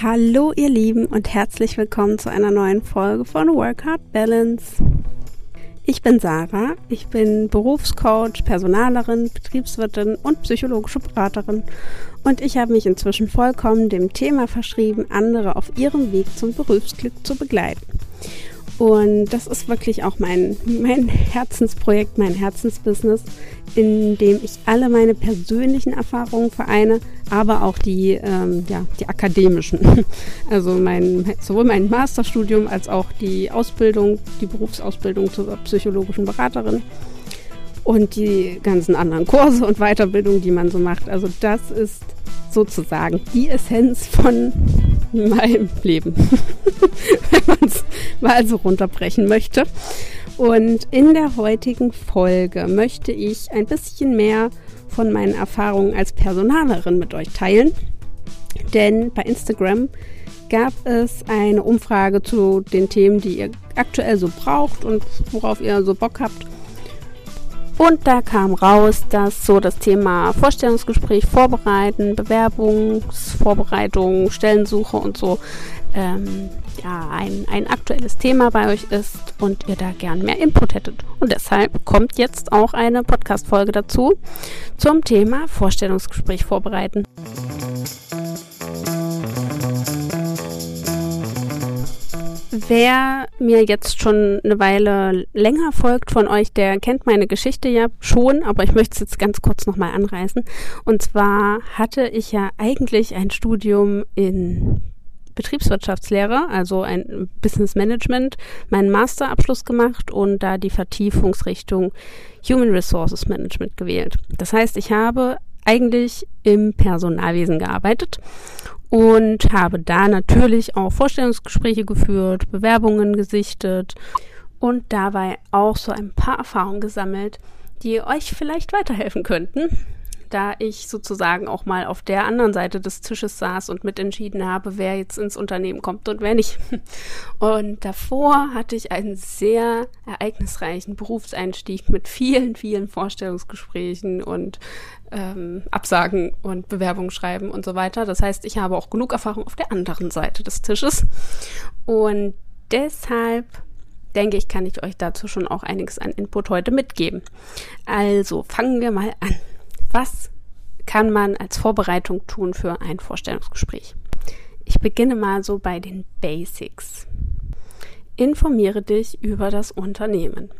Hallo ihr Lieben und herzlich willkommen zu einer neuen Folge von Work Hard Balance. Ich bin Sarah, ich bin Berufscoach, Personalerin, Betriebswirtin und psychologische Beraterin und ich habe mich inzwischen vollkommen dem Thema verschrieben, andere auf ihrem Weg zum Berufsglück zu begleiten. Und das ist wirklich auch mein, mein Herzensprojekt, mein Herzensbusiness, in dem ich alle meine persönlichen Erfahrungen vereine, aber auch die, ähm, ja, die akademischen. Also mein, sowohl mein Masterstudium als auch die Ausbildung, die Berufsausbildung zur psychologischen Beraterin und die ganzen anderen Kurse und Weiterbildungen, die man so macht. Also das ist sozusagen die Essenz von meinem Leben, wenn man es mal so runterbrechen möchte. Und in der heutigen Folge möchte ich ein bisschen mehr von meinen Erfahrungen als Personalerin mit euch teilen. Denn bei Instagram gab es eine Umfrage zu den Themen, die ihr aktuell so braucht und worauf ihr so Bock habt. Und da kam raus, dass so das Thema Vorstellungsgespräch vorbereiten, Bewerbungsvorbereitung, Stellensuche und so ähm, ja, ein, ein aktuelles Thema bei euch ist und ihr da gern mehr Input hättet. Und deshalb kommt jetzt auch eine Podcast-Folge dazu zum Thema Vorstellungsgespräch vorbereiten. Wer mir jetzt schon eine Weile länger folgt von euch, der kennt meine Geschichte ja schon, aber ich möchte es jetzt ganz kurz nochmal anreißen. Und zwar hatte ich ja eigentlich ein Studium in Betriebswirtschaftslehre, also ein Business Management, meinen Masterabschluss gemacht und da die Vertiefungsrichtung Human Resources Management gewählt. Das heißt, ich habe eigentlich im Personalwesen gearbeitet und habe da natürlich auch Vorstellungsgespräche geführt, Bewerbungen gesichtet und dabei auch so ein paar Erfahrungen gesammelt, die euch vielleicht weiterhelfen könnten, da ich sozusagen auch mal auf der anderen Seite des Tisches saß und mitentschieden habe, wer jetzt ins Unternehmen kommt und wer nicht. Und davor hatte ich einen sehr ereignisreichen Berufseinstieg mit vielen, vielen Vorstellungsgesprächen und ähm, Absagen und Bewerbungen schreiben und so weiter. Das heißt, ich habe auch genug Erfahrung auf der anderen Seite des Tisches. Und deshalb denke ich, kann ich euch dazu schon auch einiges an Input heute mitgeben. Also fangen wir mal an. Was kann man als Vorbereitung tun für ein Vorstellungsgespräch? Ich beginne mal so bei den Basics. Informiere dich über das Unternehmen.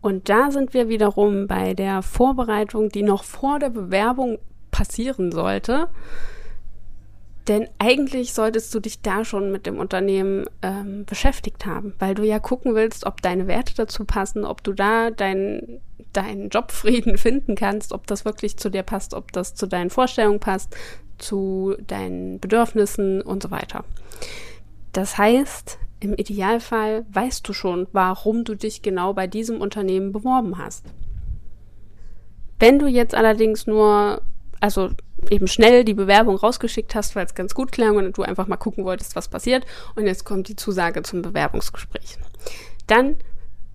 Und da sind wir wiederum bei der Vorbereitung, die noch vor der Bewerbung passieren sollte. Denn eigentlich solltest du dich da schon mit dem Unternehmen ähm, beschäftigt haben, weil du ja gucken willst, ob deine Werte dazu passen, ob du da deinen deinen Jobfrieden finden kannst, ob das wirklich zu dir passt, ob das zu deinen Vorstellungen passt, zu deinen Bedürfnissen und so weiter. Das heißt, im Idealfall weißt du schon, warum du dich genau bei diesem Unternehmen beworben hast. Wenn du jetzt allerdings nur, also eben schnell die Bewerbung rausgeschickt hast, weil es ganz gut klang und du einfach mal gucken wolltest, was passiert. Und jetzt kommt die Zusage zum Bewerbungsgespräch, dann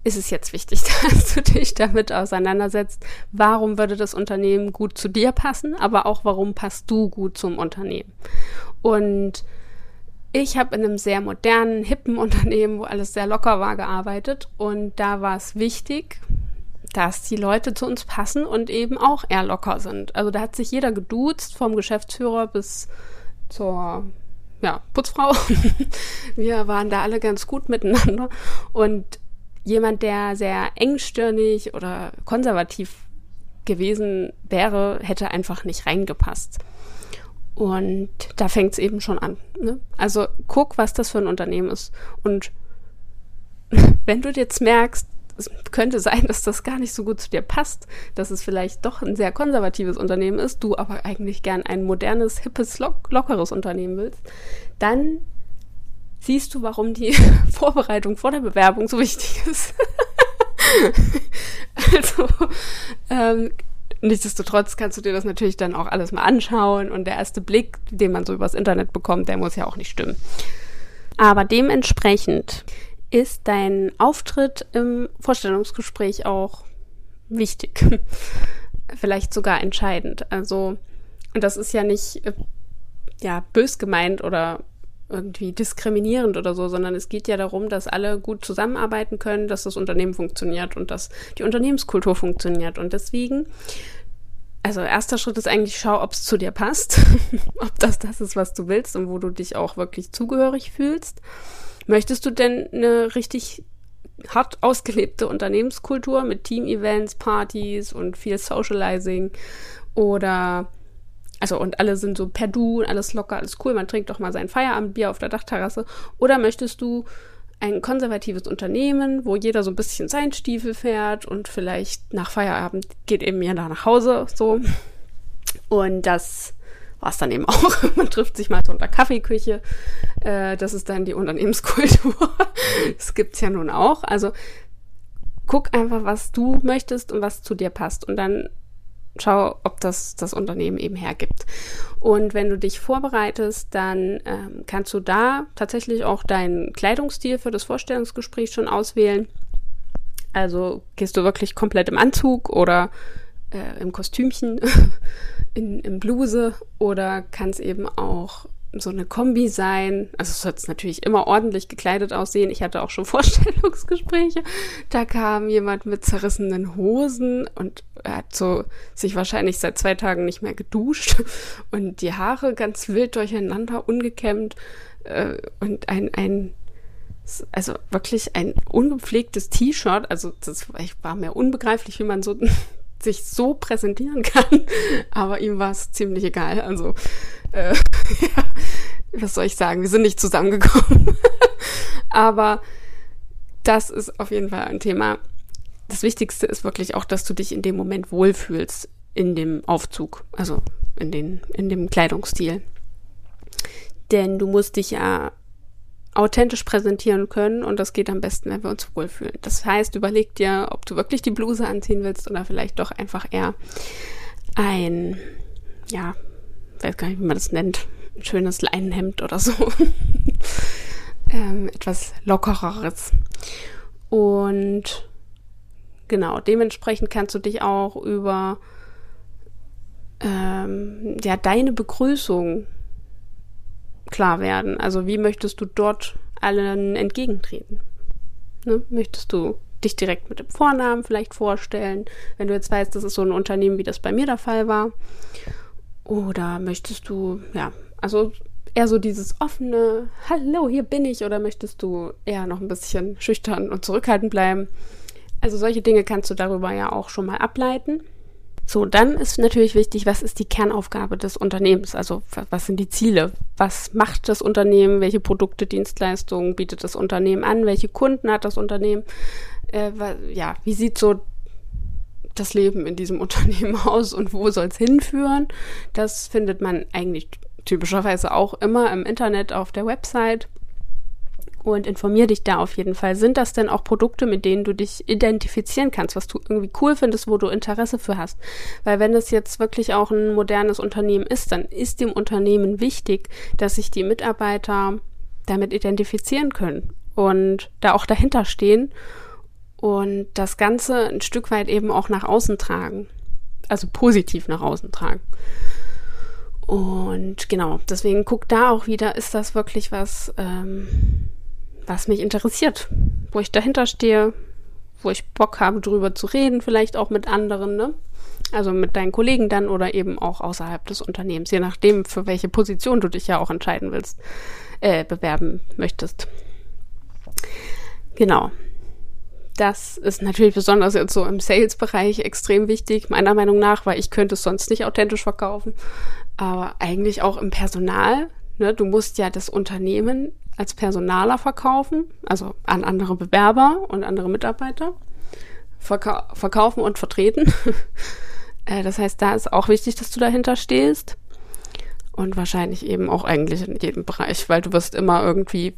ist es jetzt wichtig, dass du dich damit auseinandersetzt, warum würde das Unternehmen gut zu dir passen, aber auch warum passt du gut zum Unternehmen. Und ich habe in einem sehr modernen, hippen Unternehmen, wo alles sehr locker war, gearbeitet. Und da war es wichtig, dass die Leute zu uns passen und eben auch eher locker sind. Also da hat sich jeder geduzt, vom Geschäftsführer bis zur ja, Putzfrau. Wir waren da alle ganz gut miteinander und jemand, der sehr engstirnig oder konservativ gewesen wäre, hätte einfach nicht reingepasst. Und da fängt es eben schon an. Ne? Also guck, was das für ein Unternehmen ist. Und wenn du jetzt merkst, es könnte sein, dass das gar nicht so gut zu dir passt, dass es vielleicht doch ein sehr konservatives Unternehmen ist, du aber eigentlich gern ein modernes, hippes, lock lockeres Unternehmen willst, dann siehst du, warum die Vorbereitung vor der Bewerbung so wichtig ist. also, ähm, Nichtsdestotrotz kannst du dir das natürlich dann auch alles mal anschauen und der erste Blick, den man so übers Internet bekommt, der muss ja auch nicht stimmen. Aber dementsprechend ist dein Auftritt im Vorstellungsgespräch auch wichtig. Vielleicht sogar entscheidend. Also, und das ist ja nicht, äh, ja, bös gemeint oder irgendwie diskriminierend oder so, sondern es geht ja darum, dass alle gut zusammenarbeiten können, dass das Unternehmen funktioniert und dass die Unternehmenskultur funktioniert. Und deswegen, also erster Schritt ist eigentlich, schau, ob es zu dir passt, ob das das ist, was du willst und wo du dich auch wirklich zugehörig fühlst. Möchtest du denn eine richtig hart ausgelebte Unternehmenskultur mit Team-Events, Partys und viel Socializing oder also und alle sind so per Du und alles locker, alles cool, man trinkt doch mal sein Feierabendbier auf der Dachterrasse. Oder möchtest du ein konservatives Unternehmen, wo jeder so ein bisschen seinen Stiefel fährt und vielleicht nach Feierabend geht eben jeder nach Hause so. Und das war es dann eben auch. Man trifft sich mal so unter Kaffeeküche. Äh, das ist dann die Unternehmenskultur. das gibt's ja nun auch. Also guck einfach, was du möchtest und was zu dir passt. Und dann schau, ob das das Unternehmen eben hergibt. Und wenn du dich vorbereitest, dann ähm, kannst du da tatsächlich auch deinen Kleidungsstil für das Vorstellungsgespräch schon auswählen. Also gehst du wirklich komplett im Anzug oder äh, im Kostümchen, in, in Bluse oder kann es eben auch so eine Kombi sein. Also es soll natürlich immer ordentlich gekleidet aussehen. Ich hatte auch schon Vorstellungsgespräche. Da kam jemand mit zerrissenen Hosen und er hat so sich wahrscheinlich seit zwei Tagen nicht mehr geduscht und die Haare ganz wild durcheinander, ungekämmt äh, und ein, ein also wirklich ein ungepflegtes T-Shirt. Also das war mir unbegreiflich, wie man so sich so präsentieren kann. Aber ihm war es ziemlich egal. Also äh, ja, was soll ich sagen? Wir sind nicht zusammengekommen. Aber das ist auf jeden Fall ein Thema. Das Wichtigste ist wirklich auch, dass du dich in dem Moment wohlfühlst in dem Aufzug, also in, den, in dem Kleidungsstil. Denn du musst dich ja authentisch präsentieren können und das geht am besten, wenn wir uns wohlfühlen. Das heißt, überleg dir, ob du wirklich die Bluse anziehen willst oder vielleicht doch einfach eher ein, ja, weiß gar nicht, wie man das nennt, ein schönes Leinenhemd oder so. ähm, etwas lockereres. Und genau, dementsprechend kannst du dich auch über ähm, ja, deine Begrüßung klar werden. Also wie möchtest du dort allen entgegentreten? Ne? Möchtest du dich direkt mit dem Vornamen vielleicht vorstellen, wenn du jetzt weißt, das ist so ein Unternehmen, wie das bei mir der Fall war? Oder möchtest du, ja, also eher so dieses offene, hallo, hier bin ich, oder möchtest du eher noch ein bisschen schüchtern und zurückhaltend bleiben? Also solche Dinge kannst du darüber ja auch schon mal ableiten. So, dann ist natürlich wichtig, was ist die Kernaufgabe des Unternehmens? Also was sind die Ziele? Was macht das Unternehmen? Welche Produkte, Dienstleistungen bietet das Unternehmen an? Welche Kunden hat das Unternehmen? Äh, ja, wie sieht so das Leben in diesem Unternehmen aus und wo soll es hinführen? Das findet man eigentlich typischerweise auch immer im Internet auf der Website und informier dich da auf jeden Fall. Sind das denn auch Produkte, mit denen du dich identifizieren kannst, was du irgendwie cool findest, wo du Interesse für hast? Weil wenn es jetzt wirklich auch ein modernes Unternehmen ist, dann ist dem Unternehmen wichtig, dass sich die Mitarbeiter damit identifizieren können und da auch dahinter stehen und das Ganze ein Stück weit eben auch nach außen tragen. Also positiv nach außen tragen. Und genau, deswegen guck da auch wieder, ist das wirklich was, ähm, was mich interessiert, wo ich dahinter stehe, wo ich Bock habe, drüber zu reden, vielleicht auch mit anderen, ne? Also mit deinen Kollegen dann oder eben auch außerhalb des Unternehmens, je nachdem, für welche Position du dich ja auch entscheiden willst, äh, bewerben möchtest. Genau. Das ist natürlich besonders jetzt so im Sales-Bereich extrem wichtig, meiner Meinung nach, weil ich könnte es sonst nicht authentisch verkaufen. Aber eigentlich auch im Personal. Ne? Du musst ja das Unternehmen als Personaler verkaufen, also an andere Bewerber und andere Mitarbeiter. Verkau verkaufen und vertreten. äh, das heißt, da ist auch wichtig, dass du dahinter stehst. Und wahrscheinlich eben auch eigentlich in jedem Bereich, weil du wirst immer irgendwie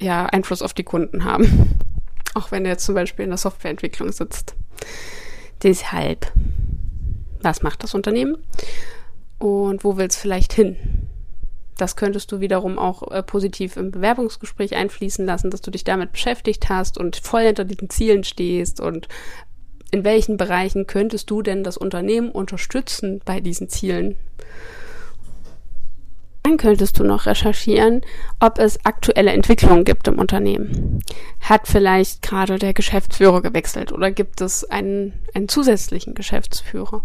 ja Einfluss auf die Kunden haben. Auch wenn du jetzt zum Beispiel in der Softwareentwicklung sitzt. Deshalb, was macht das Unternehmen? Und wo will es vielleicht hin? Das könntest du wiederum auch äh, positiv im Bewerbungsgespräch einfließen lassen, dass du dich damit beschäftigt hast und voll hinter diesen Zielen stehst und in welchen Bereichen könntest du denn das Unternehmen unterstützen bei diesen Zielen? Dann könntest du noch recherchieren, ob es aktuelle Entwicklungen gibt im Unternehmen. Hat vielleicht gerade der Geschäftsführer gewechselt oder gibt es einen, einen zusätzlichen Geschäftsführer?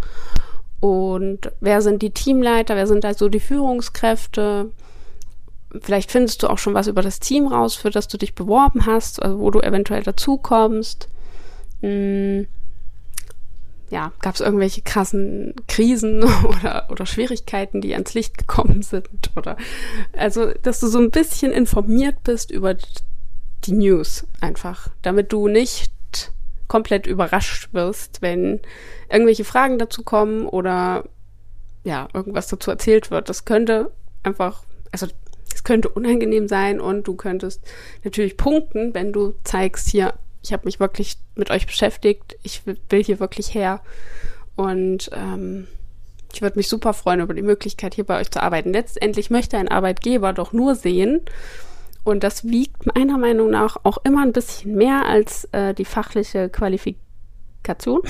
Und wer sind die Teamleiter? Wer sind also die Führungskräfte? Vielleicht findest du auch schon was über das Team raus, für das du dich beworben hast, also wo du eventuell dazukommst. Hm ja, gab es irgendwelche krassen Krisen oder, oder Schwierigkeiten, die ans Licht gekommen sind? Oder also, dass du so ein bisschen informiert bist über die News einfach, damit du nicht komplett überrascht wirst, wenn irgendwelche Fragen dazu kommen oder ja, irgendwas dazu erzählt wird. Das könnte einfach, also es könnte unangenehm sein und du könntest natürlich punkten, wenn du zeigst, hier, ich habe mich wirklich mit euch beschäftigt, ich will hier wirklich her. Und ähm, ich würde mich super freuen über die Möglichkeit, hier bei euch zu arbeiten. Letztendlich möchte ein Arbeitgeber doch nur sehen, und das wiegt meiner Meinung nach auch immer ein bisschen mehr als äh, die fachliche Qualifikation,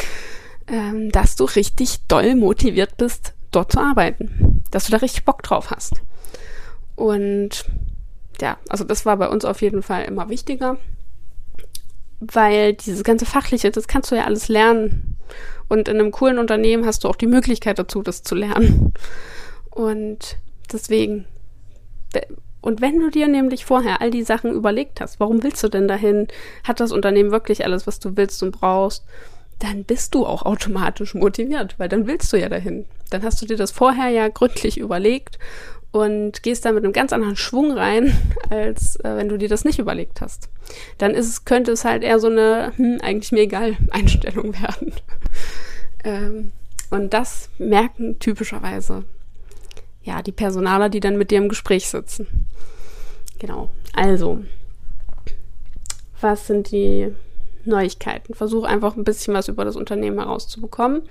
ähm, dass du richtig doll motiviert bist, dort zu arbeiten. Dass du da richtig Bock drauf hast. Und ja, also das war bei uns auf jeden Fall immer wichtiger weil dieses ganze Fachliche, das kannst du ja alles lernen. Und in einem coolen Unternehmen hast du auch die Möglichkeit dazu, das zu lernen. Und deswegen, und wenn du dir nämlich vorher all die Sachen überlegt hast, warum willst du denn dahin? Hat das Unternehmen wirklich alles, was du willst und brauchst? Dann bist du auch automatisch motiviert, weil dann willst du ja dahin. Dann hast du dir das vorher ja gründlich überlegt und gehst da mit einem ganz anderen Schwung rein, als äh, wenn du dir das nicht überlegt hast. Dann ist könnte es halt eher so eine, hm, eigentlich mir egal Einstellung werden. ähm, und das merken typischerweise ja die Personaler, die dann mit dir im Gespräch sitzen. Genau. Also, was sind die Neuigkeiten? Versuch einfach ein bisschen was über das Unternehmen herauszubekommen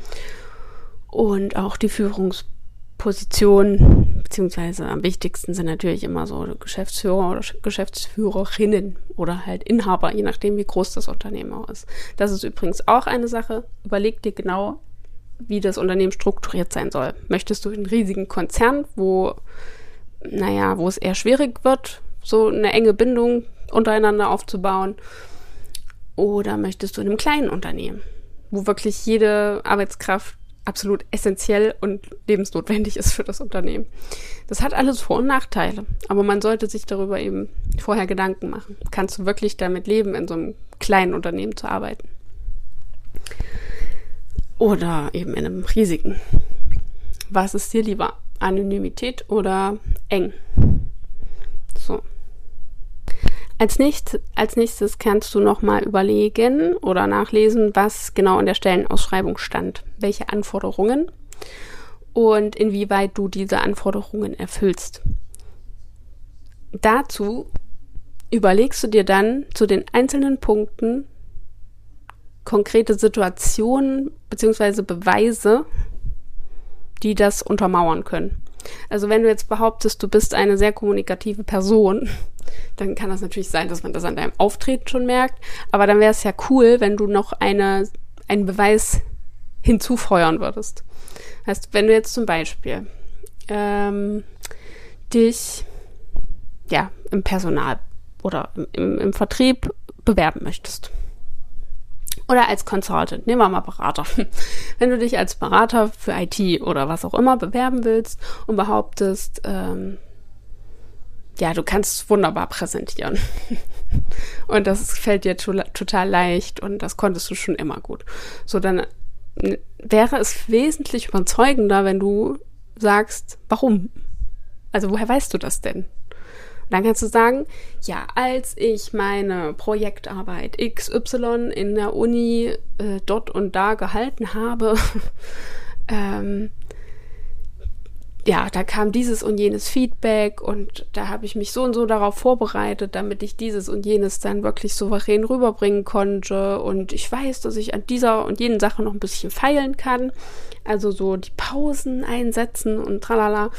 und auch die Führungsposition beziehungsweise am wichtigsten sind natürlich immer so Geschäftsführer oder Geschäftsführerinnen oder halt Inhaber, je nachdem, wie groß das Unternehmen auch ist. Das ist übrigens auch eine Sache. Überleg dir genau, wie das Unternehmen strukturiert sein soll. Möchtest du einen riesigen Konzern, wo, naja, wo es eher schwierig wird, so eine enge Bindung untereinander aufzubauen? Oder möchtest du in einem kleinen Unternehmen, wo wirklich jede Arbeitskraft absolut essentiell und lebensnotwendig ist für das Unternehmen. Das hat alles Vor- und Nachteile, aber man sollte sich darüber eben vorher Gedanken machen. Kannst du wirklich damit leben, in so einem kleinen Unternehmen zu arbeiten? Oder eben in einem riesigen. Was ist dir lieber? Anonymität oder eng? So. Als, nicht, als nächstes kannst du nochmal überlegen oder nachlesen, was genau in der Stellenausschreibung stand, welche Anforderungen und inwieweit du diese Anforderungen erfüllst. Dazu überlegst du dir dann zu den einzelnen Punkten konkrete Situationen bzw. Beweise, die das untermauern können. Also wenn du jetzt behauptest, du bist eine sehr kommunikative Person, dann kann das natürlich sein, dass man das an deinem Auftreten schon merkt. Aber dann wäre es ja cool, wenn du noch eine, einen Beweis hinzufeuern würdest. Heißt, wenn du jetzt zum Beispiel ähm, dich ja im Personal oder im, im, im Vertrieb bewerben möchtest. Oder als Consultant, nehmen wir mal Berater. Wenn du dich als Berater für IT oder was auch immer bewerben willst und behauptest, ähm, ja, du kannst wunderbar präsentieren. und das fällt dir total leicht und das konntest du schon immer gut. So, dann wäre es wesentlich überzeugender, wenn du sagst, warum? Also woher weißt du das denn? Dann kannst du sagen, ja, als ich meine Projektarbeit XY in der Uni äh, dort und da gehalten habe, ähm, ja, da kam dieses und jenes Feedback und da habe ich mich so und so darauf vorbereitet, damit ich dieses und jenes dann wirklich souverän rüberbringen konnte. Und ich weiß, dass ich an dieser und jenen Sache noch ein bisschen feilen kann. Also so die Pausen einsetzen und tralala.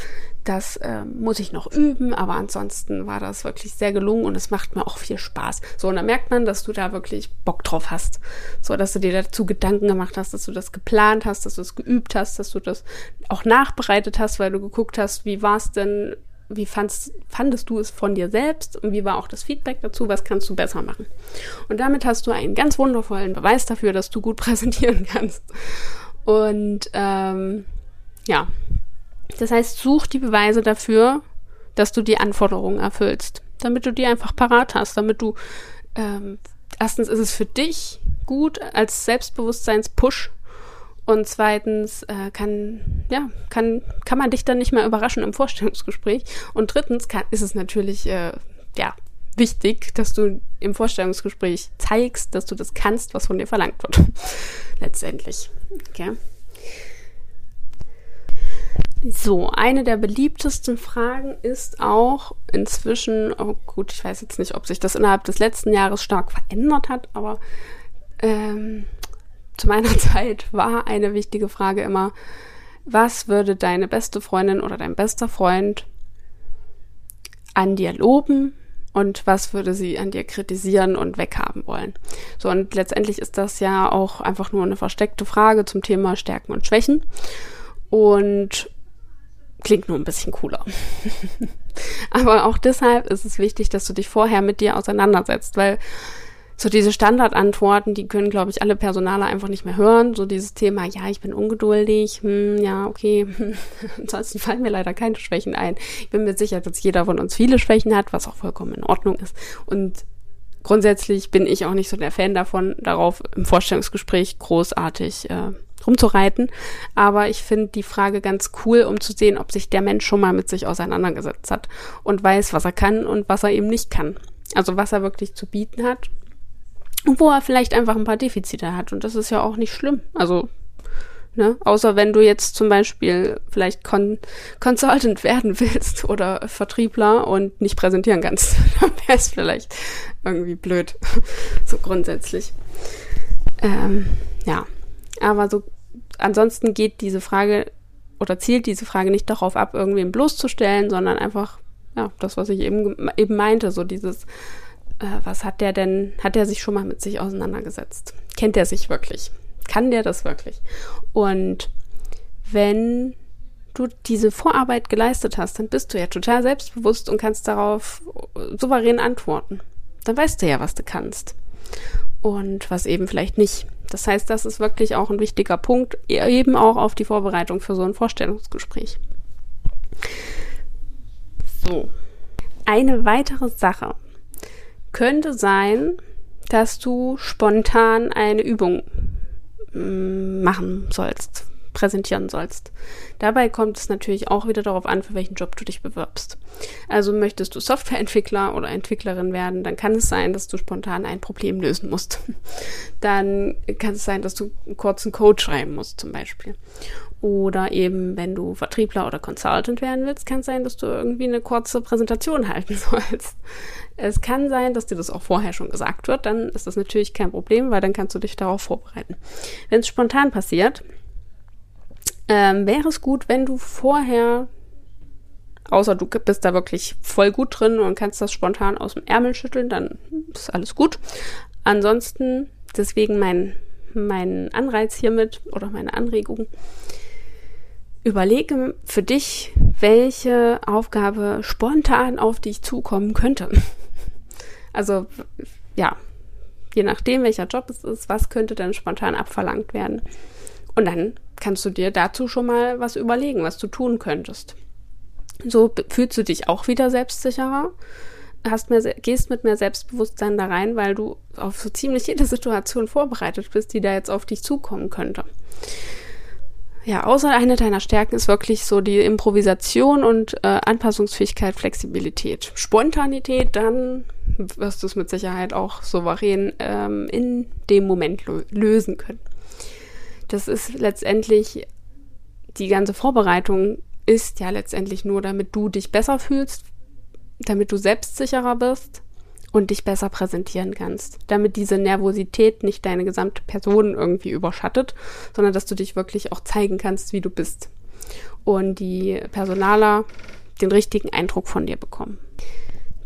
Das äh, muss ich noch üben, aber ansonsten war das wirklich sehr gelungen und es macht mir auch viel Spaß. So, und dann merkt man, dass du da wirklich Bock drauf hast. So, dass du dir dazu Gedanken gemacht hast, dass du das geplant hast, dass du es geübt hast, dass du das auch nachbereitet hast, weil du geguckt hast, wie war es denn, wie fandst, fandest du es von dir selbst und wie war auch das Feedback dazu, was kannst du besser machen. Und damit hast du einen ganz wundervollen Beweis dafür, dass du gut präsentieren kannst. Und ähm, ja, das heißt, such die Beweise dafür, dass du die Anforderungen erfüllst, damit du die einfach parat hast, damit du ähm, erstens ist es für dich gut als Selbstbewusstseins-Push und zweitens äh, kann, ja, kann, kann man dich dann nicht mehr überraschen im Vorstellungsgespräch. Und drittens kann, ist es natürlich, äh, ja, wichtig, dass du im Vorstellungsgespräch zeigst, dass du das kannst, was von dir verlangt wird. Letztendlich. Okay. So, eine der beliebtesten Fragen ist auch inzwischen, oh gut, ich weiß jetzt nicht, ob sich das innerhalb des letzten Jahres stark verändert hat, aber ähm, zu meiner Zeit war eine wichtige Frage immer, was würde deine beste Freundin oder dein bester Freund an dir loben und was würde sie an dir kritisieren und weghaben wollen. So, und letztendlich ist das ja auch einfach nur eine versteckte Frage zum Thema Stärken und Schwächen. Und klingt nur ein bisschen cooler. Aber auch deshalb ist es wichtig, dass du dich vorher mit dir auseinandersetzt, weil so diese Standardantworten, die können, glaube ich, alle Personale einfach nicht mehr hören. So dieses Thema, ja, ich bin ungeduldig, hm, ja, okay. Ansonsten fallen mir leider keine Schwächen ein. Ich bin mir sicher, dass jeder von uns viele Schwächen hat, was auch vollkommen in Ordnung ist. Und grundsätzlich bin ich auch nicht so der Fan davon, darauf im Vorstellungsgespräch großartig äh, rumzureiten. Aber ich finde die Frage ganz cool, um zu sehen, ob sich der Mensch schon mal mit sich auseinandergesetzt hat und weiß, was er kann und was er eben nicht kann. Also was er wirklich zu bieten hat und wo er vielleicht einfach ein paar Defizite hat. Und das ist ja auch nicht schlimm. Also Ne? Außer wenn du jetzt zum Beispiel vielleicht Con Consultant werden willst oder Vertriebler und nicht präsentieren kannst, dann wäre es vielleicht irgendwie blöd. so grundsätzlich. Ähm, ja. Aber so ansonsten geht diese Frage oder zielt diese Frage nicht darauf ab, irgendwen bloßzustellen, sondern einfach, ja, das, was ich eben, eben meinte, so dieses, äh, was hat der denn, hat der sich schon mal mit sich auseinandergesetzt? Kennt er sich wirklich? Kann der das wirklich? Und wenn du diese Vorarbeit geleistet hast, dann bist du ja total selbstbewusst und kannst darauf souverän antworten. Dann weißt du ja, was du kannst und was eben vielleicht nicht. Das heißt, das ist wirklich auch ein wichtiger Punkt, eben auch auf die Vorbereitung für so ein Vorstellungsgespräch. So. Eine weitere Sache könnte sein, dass du spontan eine Übung mm, machen sollst präsentieren sollst. Dabei kommt es natürlich auch wieder darauf an, für welchen Job du dich bewirbst. Also möchtest du Softwareentwickler oder Entwicklerin werden, dann kann es sein, dass du spontan ein Problem lösen musst. Dann kann es sein, dass du einen kurzen Code schreiben musst zum Beispiel. Oder eben, wenn du Vertriebler oder Consultant werden willst, kann es sein, dass du irgendwie eine kurze Präsentation halten sollst. Es kann sein, dass dir das auch vorher schon gesagt wird, dann ist das natürlich kein Problem, weil dann kannst du dich darauf vorbereiten. Wenn es spontan passiert, ähm, wäre es gut, wenn du vorher, außer du bist da wirklich voll gut drin und kannst das spontan aus dem Ärmel schütteln, dann ist alles gut. Ansonsten, deswegen mein, mein Anreiz hiermit oder meine Anregung, überlege für dich, welche Aufgabe spontan auf dich zukommen könnte. Also, ja, je nachdem, welcher Job es ist, was könnte denn spontan abverlangt werden. Und dann kannst du dir dazu schon mal was überlegen, was du tun könntest. So fühlst du dich auch wieder selbstsicherer, hast mehr, gehst mit mehr Selbstbewusstsein da rein, weil du auf so ziemlich jede Situation vorbereitet bist, die da jetzt auf dich zukommen könnte. Ja, außer eine deiner Stärken ist wirklich so die Improvisation und äh, Anpassungsfähigkeit, Flexibilität. Spontanität, dann wirst du es mit Sicherheit auch souverän ähm, in dem Moment lösen können das ist letztendlich, die ganze Vorbereitung ist ja letztendlich nur, damit du dich besser fühlst, damit du selbstsicherer bist und dich besser präsentieren kannst. Damit diese Nervosität nicht deine gesamte Person irgendwie überschattet, sondern dass du dich wirklich auch zeigen kannst, wie du bist. Und die Personaler den richtigen Eindruck von dir bekommen.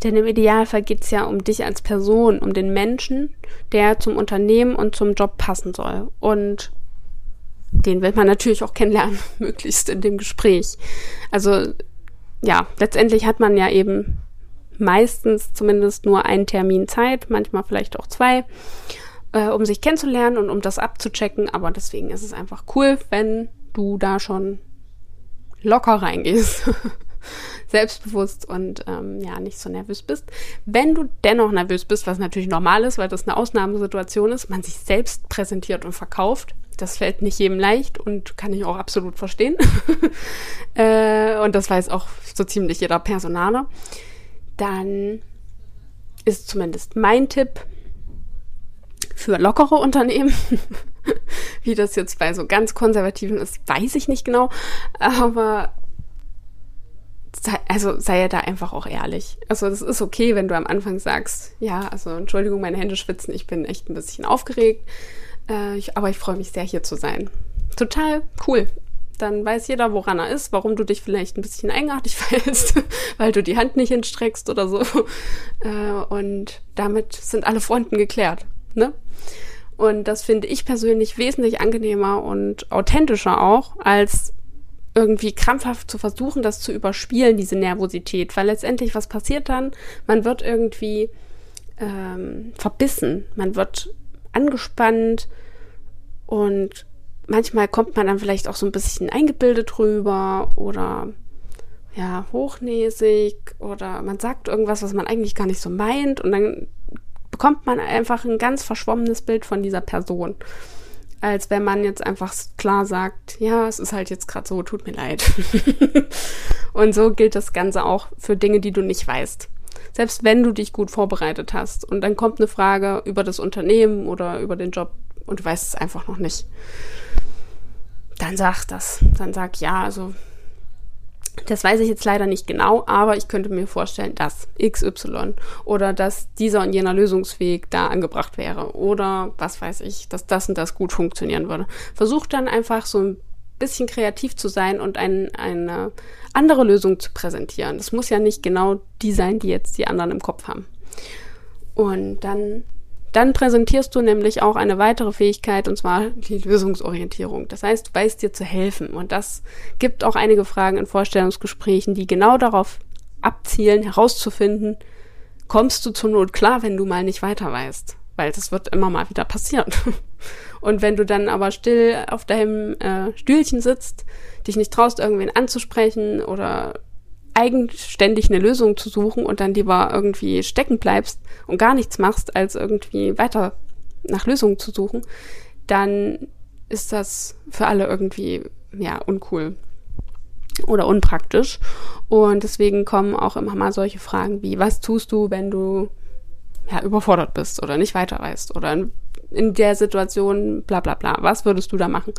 Denn im Idealfall geht es ja um dich als Person, um den Menschen, der zum Unternehmen und zum Job passen soll. Und den will man natürlich auch kennenlernen, möglichst in dem Gespräch. Also ja, letztendlich hat man ja eben meistens zumindest nur einen Termin Zeit, manchmal vielleicht auch zwei, äh, um sich kennenzulernen und um das abzuchecken. Aber deswegen ist es einfach cool, wenn du da schon locker reingehst. selbstbewusst und ähm, ja, nicht so nervös bist. Wenn du dennoch nervös bist, was natürlich normal ist, weil das eine Ausnahmesituation ist, man sich selbst präsentiert und verkauft, das fällt nicht jedem leicht und kann ich auch absolut verstehen. äh, und das weiß auch so ziemlich jeder Personaler. Dann ist zumindest mein Tipp für lockere Unternehmen. Wie das jetzt bei so ganz konservativen ist, weiß ich nicht genau. Aber sei, also sei ja da einfach auch ehrlich. Also das ist okay, wenn du am Anfang sagst, ja, also Entschuldigung, meine Hände schwitzen, ich bin echt ein bisschen aufgeregt, äh, ich, aber ich freue mich sehr, hier zu sein. Total cool. Dann weiß jeder, woran er ist, warum du dich vielleicht ein bisschen eigenartig verhältst, weil du die Hand nicht hinstreckst oder so. Äh, und damit sind alle Fronten geklärt. Ne? Und das finde ich persönlich wesentlich angenehmer und authentischer auch, als irgendwie krampfhaft zu versuchen, das zu überspielen, diese Nervosität. Weil letztendlich, was passiert dann? Man wird irgendwie ähm, verbissen, man wird angespannt und manchmal kommt man dann vielleicht auch so ein bisschen eingebildet rüber oder ja, hochnäsig oder man sagt irgendwas, was man eigentlich gar nicht so meint und dann bekommt man einfach ein ganz verschwommenes Bild von dieser Person als wenn man jetzt einfach klar sagt, ja, es ist halt jetzt gerade so, tut mir leid. und so gilt das Ganze auch für Dinge, die du nicht weißt. Selbst wenn du dich gut vorbereitet hast und dann kommt eine Frage über das Unternehmen oder über den Job und du weißt es einfach noch nicht, dann sag das. Dann sag ja, also das weiß ich jetzt leider nicht genau, aber ich könnte mir vorstellen, dass XY oder dass dieser und jener Lösungsweg da angebracht wäre oder was weiß ich, dass das und das gut funktionieren würde. Versuch dann einfach so ein bisschen kreativ zu sein und ein, eine andere Lösung zu präsentieren. Das muss ja nicht genau die sein, die jetzt die anderen im Kopf haben. Und dann dann präsentierst du nämlich auch eine weitere Fähigkeit, und zwar die Lösungsorientierung. Das heißt, du weißt dir zu helfen. Und das gibt auch einige Fragen in Vorstellungsgesprächen, die genau darauf abzielen, herauszufinden, kommst du zur Not klar, wenn du mal nicht weiter weißt. Weil das wird immer mal wieder passieren. Und wenn du dann aber still auf deinem äh, Stühlchen sitzt, dich nicht traust, irgendwen anzusprechen oder eigenständig eine Lösung zu suchen und dann lieber irgendwie stecken bleibst und gar nichts machst, als irgendwie weiter nach Lösungen zu suchen, dann ist das für alle irgendwie, ja, uncool oder unpraktisch. Und deswegen kommen auch immer mal solche Fragen wie, was tust du, wenn du ja, überfordert bist oder nicht weiter weißt oder in, in der Situation bla bla bla, was würdest du da machen?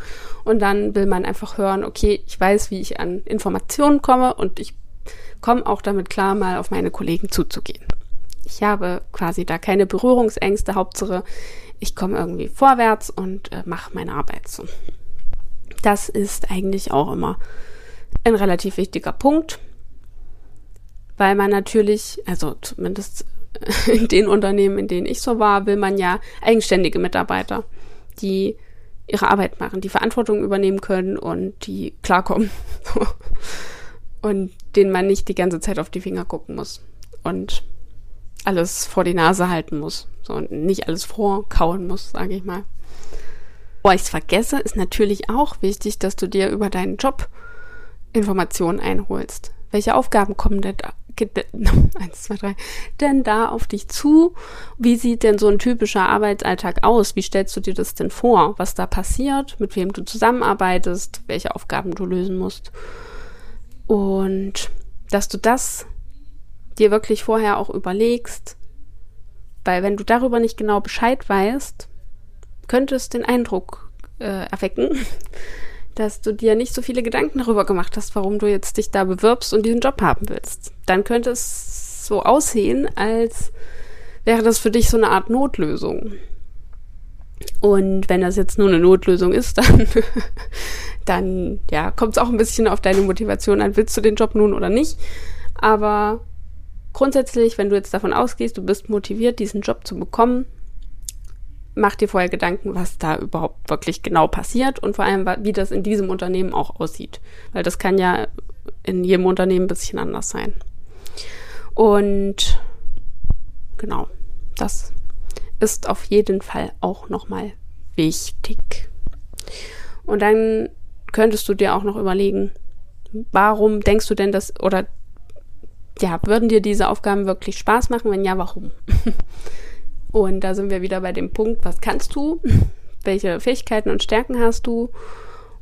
Und dann will man einfach hören, okay, ich weiß, wie ich an Informationen komme und ich komme auch damit klar, mal auf meine Kollegen zuzugehen. Ich habe quasi da keine Berührungsängste. Hauptsache, ich komme irgendwie vorwärts und äh, mache meine Arbeit so. Das ist eigentlich auch immer ein relativ wichtiger Punkt, weil man natürlich, also zumindest in den Unternehmen, in denen ich so war, will man ja eigenständige Mitarbeiter, die ihre Arbeit machen, die Verantwortung übernehmen können und die klarkommen. und denen man nicht die ganze Zeit auf die Finger gucken muss und alles vor die Nase halten muss so, und nicht alles vorkauen muss, sage ich mal. Bevor ich es vergesse, ist natürlich auch wichtig, dass du dir über deinen Job Informationen einholst. Welche Aufgaben kommen denn da, eins, zwei, drei, denn da auf dich zu? Wie sieht denn so ein typischer Arbeitsalltag aus? Wie stellst du dir das denn vor? Was da passiert? Mit wem du zusammenarbeitest? Welche Aufgaben du lösen musst? Und dass du das dir wirklich vorher auch überlegst, weil wenn du darüber nicht genau Bescheid weißt, könnte es den Eindruck äh, erwecken, dass du dir nicht so viele Gedanken darüber gemacht hast, warum du jetzt dich da bewirbst und diesen Job haben willst. Dann könnte es so aussehen, als wäre das für dich so eine Art Notlösung. Und wenn das jetzt nur eine Notlösung ist, dann, dann ja, kommt es auch ein bisschen auf deine Motivation an, willst du den Job nun oder nicht. Aber grundsätzlich, wenn du jetzt davon ausgehst, du bist motiviert, diesen Job zu bekommen, mach dir vorher Gedanken, was da überhaupt wirklich genau passiert und vor allem, wie das in diesem Unternehmen auch aussieht. Weil das kann ja in jedem Unternehmen ein bisschen anders sein. Und genau, das ist auf jeden Fall auch nochmal wichtig. Und dann könntest du dir auch noch überlegen, warum denkst du denn das oder ja, würden dir diese Aufgaben wirklich Spaß machen? Wenn ja, warum? Und da sind wir wieder bei dem Punkt, was kannst du? Welche Fähigkeiten und Stärken hast du?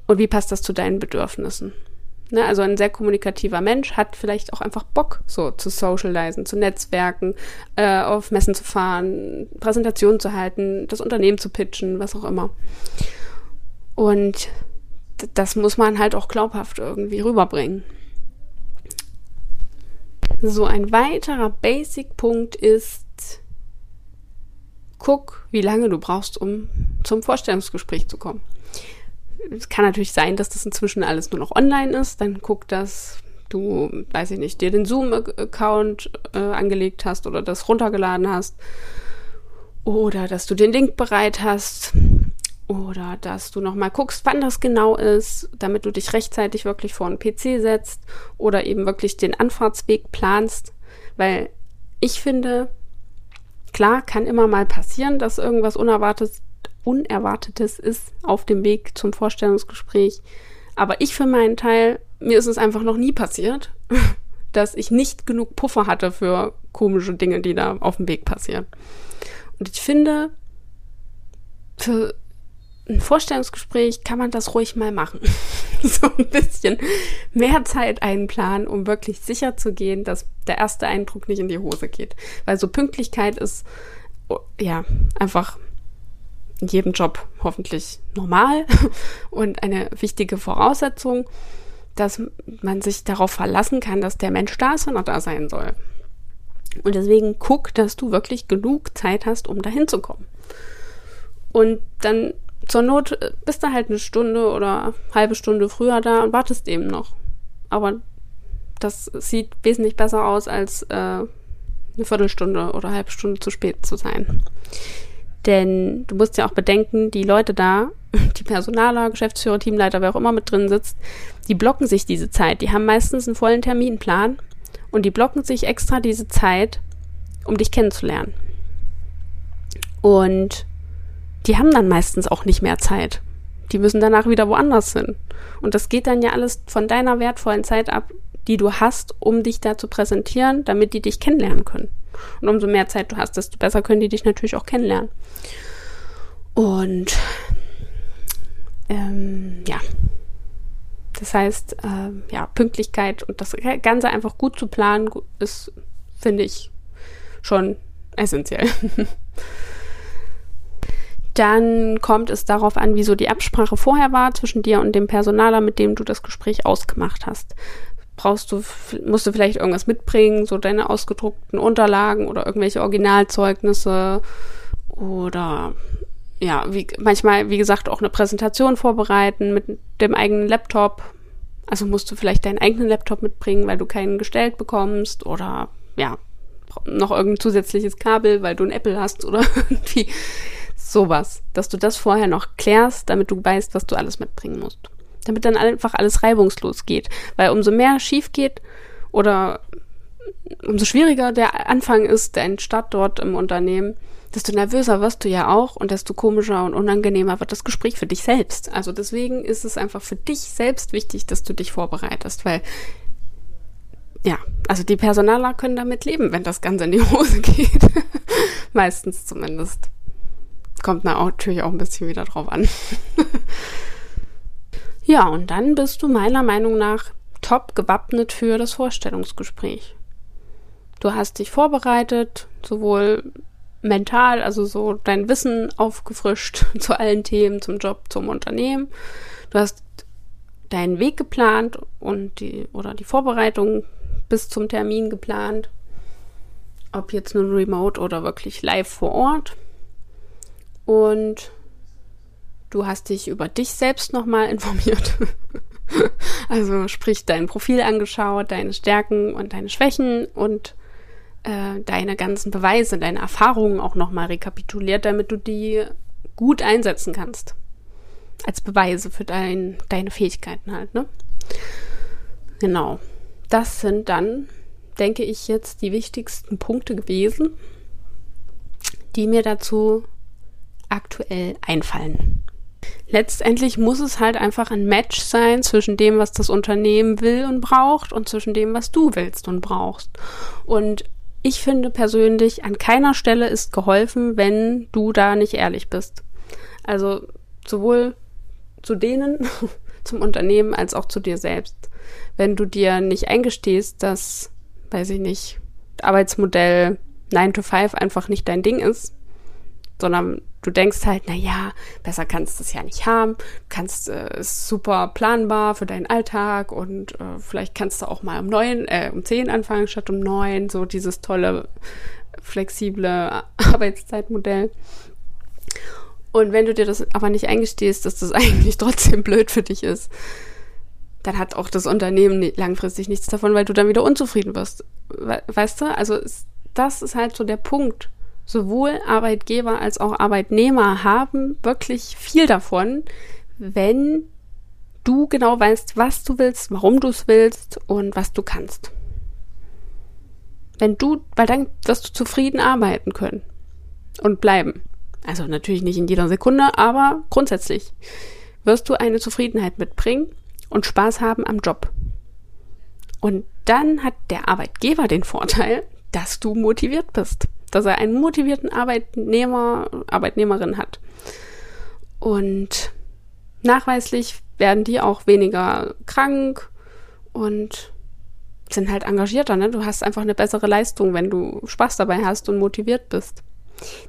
Und wie passt das zu deinen Bedürfnissen? Ne, also ein sehr kommunikativer Mensch hat vielleicht auch einfach Bock, so zu socialisen, zu netzwerken, äh, auf Messen zu fahren, Präsentationen zu halten, das Unternehmen zu pitchen, was auch immer. Und das muss man halt auch glaubhaft irgendwie rüberbringen. So ein weiterer Basic-Punkt ist, guck, wie lange du brauchst, um zum Vorstellungsgespräch zu kommen. Es kann natürlich sein, dass das inzwischen alles nur noch online ist. Dann guck, dass du, weiß ich nicht, dir den Zoom-Account äh, angelegt hast oder das runtergeladen hast. Oder dass du den Link bereit hast. Oder dass du nochmal guckst, wann das genau ist, damit du dich rechtzeitig wirklich vor einen PC setzt. Oder eben wirklich den Anfahrtsweg planst. Weil ich finde, Klar, kann immer mal passieren, dass irgendwas Unerwartetes, Unerwartetes ist auf dem Weg zum Vorstellungsgespräch. Aber ich für meinen Teil, mir ist es einfach noch nie passiert, dass ich nicht genug Puffer hatte für komische Dinge, die da auf dem Weg passieren. Und ich finde, für ein Vorstellungsgespräch kann man das ruhig mal machen. so ein bisschen mehr Zeit einplanen, um wirklich sicher zu gehen, dass der erste Eindruck nicht in die Hose geht. Weil so Pünktlichkeit ist, oh, ja, einfach in jedem Job hoffentlich normal und eine wichtige Voraussetzung, dass man sich darauf verlassen kann, dass der Mensch da ist, wenn er da sein soll. Und deswegen guck, dass du wirklich genug Zeit hast, um dahin zu kommen. Und dann zur Not bist du halt eine Stunde oder halbe Stunde früher da und wartest eben noch. Aber das sieht wesentlich besser aus, als äh, eine Viertelstunde oder eine halbe Stunde zu spät zu sein. Denn du musst ja auch bedenken, die Leute da, die Personaler, Geschäftsführer, Teamleiter, wer auch immer mit drin sitzt, die blocken sich diese Zeit. Die haben meistens einen vollen Terminplan und die blocken sich extra diese Zeit, um dich kennenzulernen. Und die haben dann meistens auch nicht mehr Zeit. Die müssen danach wieder woanders hin. Und das geht dann ja alles von deiner wertvollen Zeit ab, die du hast, um dich da zu präsentieren, damit die dich kennenlernen können. Und umso mehr Zeit du hast, desto besser können die dich natürlich auch kennenlernen. Und ähm, ja, das heißt, äh, ja, Pünktlichkeit und das Ganze einfach gut zu planen, ist, finde ich, schon essentiell. Dann kommt es darauf an, wieso die Absprache vorher war zwischen dir und dem Personaler, mit dem du das Gespräch ausgemacht hast. Brauchst du, musst du vielleicht irgendwas mitbringen, so deine ausgedruckten Unterlagen oder irgendwelche Originalzeugnisse oder ja, wie, manchmal, wie gesagt, auch eine Präsentation vorbereiten mit dem eigenen Laptop. Also musst du vielleicht deinen eigenen Laptop mitbringen, weil du keinen gestellt bekommst oder ja, noch irgendein zusätzliches Kabel, weil du ein Apple hast oder irgendwie Sowas, dass du das vorher noch klärst, damit du weißt, was du alles mitbringen musst. Damit dann einfach alles reibungslos geht. Weil umso mehr schief geht oder umso schwieriger der Anfang ist, dein Start dort im Unternehmen, desto nervöser wirst du ja auch und desto komischer und unangenehmer wird das Gespräch für dich selbst. Also deswegen ist es einfach für dich selbst wichtig, dass du dich vorbereitest, weil ja, also die Personaler können damit leben, wenn das Ganze in die Hose geht. Meistens zumindest kommt natürlich auch ein bisschen wieder drauf an. ja, und dann bist du meiner Meinung nach top gewappnet für das Vorstellungsgespräch. Du hast dich vorbereitet, sowohl mental, also so dein Wissen aufgefrischt zu allen Themen, zum Job, zum Unternehmen. Du hast deinen Weg geplant und die oder die Vorbereitung bis zum Termin geplant. Ob jetzt nur remote oder wirklich live vor Ort. Und Du hast dich über dich selbst nochmal informiert. also sprich dein Profil angeschaut, deine Stärken und deine Schwächen und äh, deine ganzen Beweise, deine Erfahrungen auch nochmal rekapituliert, damit du die gut einsetzen kannst. Als Beweise für dein, deine Fähigkeiten halt, ne? Genau. Das sind dann, denke ich, jetzt die wichtigsten Punkte gewesen, die mir dazu aktuell einfallen. Letztendlich muss es halt einfach ein Match sein zwischen dem, was das Unternehmen will und braucht und zwischen dem, was du willst und brauchst. Und ich finde persönlich, an keiner Stelle ist geholfen, wenn du da nicht ehrlich bist. Also sowohl zu denen, zum Unternehmen, als auch zu dir selbst. Wenn du dir nicht eingestehst, dass, weiß ich nicht, Arbeitsmodell 9 to 5 einfach nicht dein Ding ist, sondern du denkst halt, na ja, besser kannst du es ja nicht haben. Du kannst äh, ist super planbar für deinen Alltag und äh, vielleicht kannst du auch mal um neun, äh, um zehn anfangen statt um neun. So dieses tolle flexible Arbeitszeitmodell. Und wenn du dir das aber nicht eingestehst, dass das eigentlich trotzdem blöd für dich ist, dann hat auch das Unternehmen langfristig nichts davon, weil du dann wieder unzufrieden wirst. Weißt du? Also das ist halt so der Punkt sowohl Arbeitgeber als auch Arbeitnehmer haben wirklich viel davon, wenn du genau weißt, was du willst, warum du es willst und was du kannst. Wenn du, weil dann wirst du zufrieden arbeiten können und bleiben. Also natürlich nicht in jeder Sekunde, aber grundsätzlich wirst du eine Zufriedenheit mitbringen und Spaß haben am Job. Und dann hat der Arbeitgeber den Vorteil, dass du motiviert bist dass er einen motivierten Arbeitnehmer, Arbeitnehmerin hat. Und nachweislich werden die auch weniger krank und sind halt engagierter. Ne? Du hast einfach eine bessere Leistung, wenn du Spaß dabei hast und motiviert bist.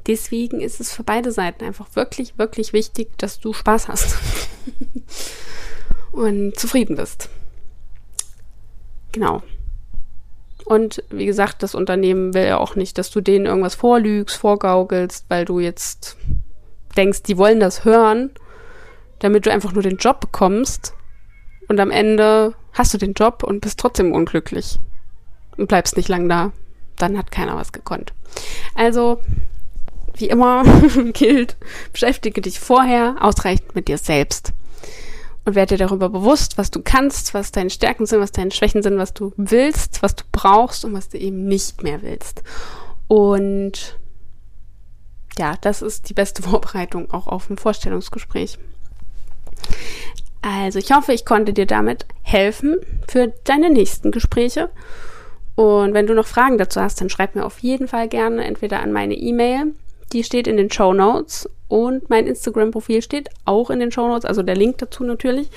Deswegen ist es für beide Seiten einfach wirklich, wirklich wichtig, dass du Spaß hast und zufrieden bist. Genau. Und wie gesagt, das Unternehmen will ja auch nicht, dass du denen irgendwas vorlügst, vorgaukelst, weil du jetzt denkst, die wollen das hören, damit du einfach nur den Job bekommst. Und am Ende hast du den Job und bist trotzdem unglücklich und bleibst nicht lang da. Dann hat keiner was gekonnt. Also, wie immer gilt, beschäftige dich vorher ausreichend mit dir selbst und werde dir darüber bewusst, was du kannst, was deine Stärken sind, was deine Schwächen sind, was du willst, was du brauchst und was du eben nicht mehr willst. Und ja, das ist die beste Vorbereitung auch auf ein Vorstellungsgespräch. Also ich hoffe, ich konnte dir damit helfen für deine nächsten Gespräche. Und wenn du noch Fragen dazu hast, dann schreib mir auf jeden Fall gerne entweder an meine E-Mail die steht in den Show Notes und mein Instagram-Profil steht auch in den Show Notes, also der Link dazu natürlich.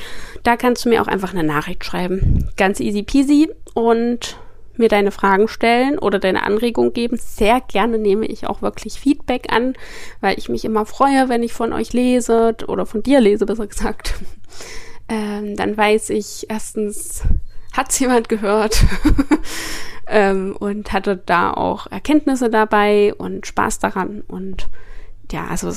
Da kannst du mir auch einfach eine Nachricht schreiben. Ganz easy peasy und mir deine Fragen stellen oder deine Anregung geben. Sehr gerne nehme ich auch wirklich Feedback an, weil ich mich immer freue, wenn ich von euch lese oder von dir lese, besser gesagt. Ähm, dann weiß ich erstens, hat's jemand gehört? ähm, und hatte da auch Erkenntnisse dabei und Spaß daran. Und ja, also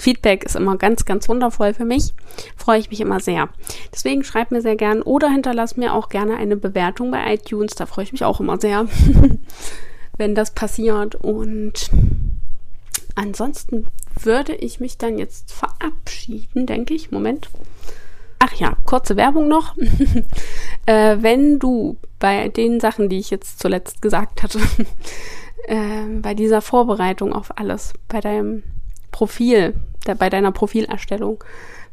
Feedback ist immer ganz, ganz wundervoll für mich. Freue ich mich immer sehr. Deswegen schreib mir sehr gern oder hinterlass mir auch gerne eine Bewertung bei iTunes. Da freue ich mich auch immer sehr, wenn das passiert. Und ansonsten würde ich mich dann jetzt verabschieden, denke ich. Moment. Ach ja, kurze Werbung noch. äh, wenn du bei den Sachen, die ich jetzt zuletzt gesagt hatte, äh, bei dieser Vorbereitung auf alles, bei deinem Profil, bei deiner Profilerstellung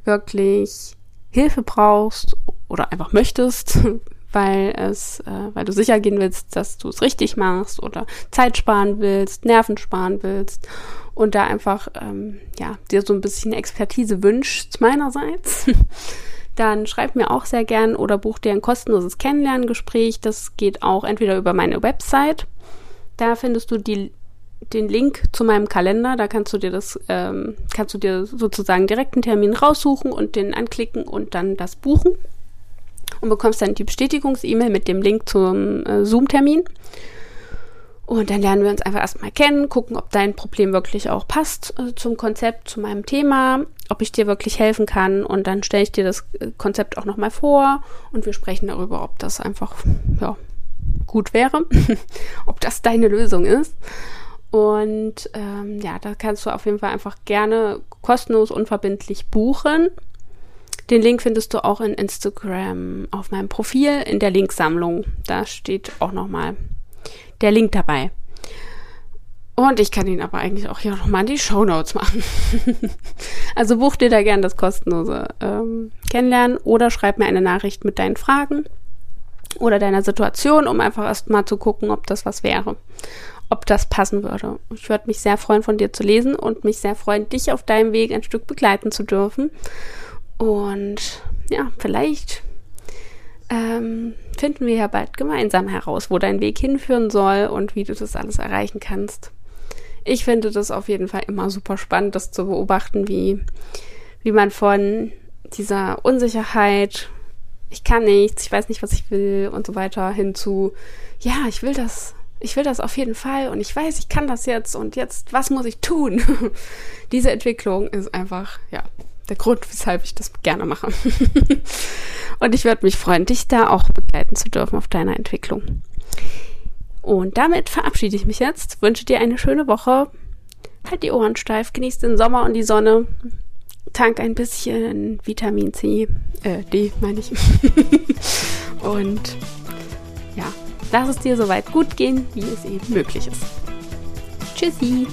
wirklich Hilfe brauchst oder einfach möchtest, weil es, äh, weil du sicher gehen willst, dass du es richtig machst oder Zeit sparen willst, Nerven sparen willst und da einfach ähm, ja dir so ein bisschen Expertise wünschst meinerseits, dann schreib mir auch sehr gern oder buch dir ein kostenloses Kennenlerngespräch. Das geht auch entweder über meine Website. Da findest du die, den Link zu meinem Kalender. Da kannst du dir das, ähm, kannst du dir sozusagen direkt einen Termin raussuchen und den anklicken und dann das buchen. Und bekommst dann die Bestätigungs-E-Mail mit dem Link zum äh, Zoom-Termin. Und dann lernen wir uns einfach erstmal kennen, gucken, ob dein Problem wirklich auch passt äh, zum Konzept, zu meinem Thema, ob ich dir wirklich helfen kann. Und dann stelle ich dir das äh, Konzept auch nochmal vor und wir sprechen darüber, ob das einfach ja, gut wäre, ob das deine Lösung ist. Und ähm, ja, da kannst du auf jeden Fall einfach gerne kostenlos, unverbindlich buchen. Den Link findest du auch in Instagram auf meinem Profil in der Linksammlung. Da steht auch nochmal der Link dabei. Und ich kann ihn aber eigentlich auch hier nochmal in die Show Notes machen. also buch dir da gerne das kostenlose ähm, Kennenlernen oder schreib mir eine Nachricht mit deinen Fragen oder deiner Situation, um einfach erst mal zu gucken, ob das was wäre, ob das passen würde. Ich würde mich sehr freuen, von dir zu lesen und mich sehr freuen, dich auf deinem Weg ein Stück begleiten zu dürfen. Und ja, vielleicht ähm, finden wir ja bald gemeinsam heraus, wo dein Weg hinführen soll und wie du das alles erreichen kannst. Ich finde das auf jeden Fall immer super spannend, das zu beobachten, wie, wie man von dieser Unsicherheit, ich kann nichts, ich weiß nicht, was ich will und so weiter, hin zu, ja, ich will das, ich will das auf jeden Fall und ich weiß, ich kann das jetzt und jetzt, was muss ich tun? Diese Entwicklung ist einfach, ja, der Grund, weshalb ich das gerne mache. und ich würde mich freuen, dich da auch begleiten zu dürfen auf deiner Entwicklung. Und damit verabschiede ich mich jetzt, wünsche dir eine schöne Woche. Halt die Ohren steif, genieß den Sommer und die Sonne. Tank ein bisschen Vitamin C, äh, D meine ich. und lass es dir soweit gut gehen, wie es eben möglich ist. Tschüssi!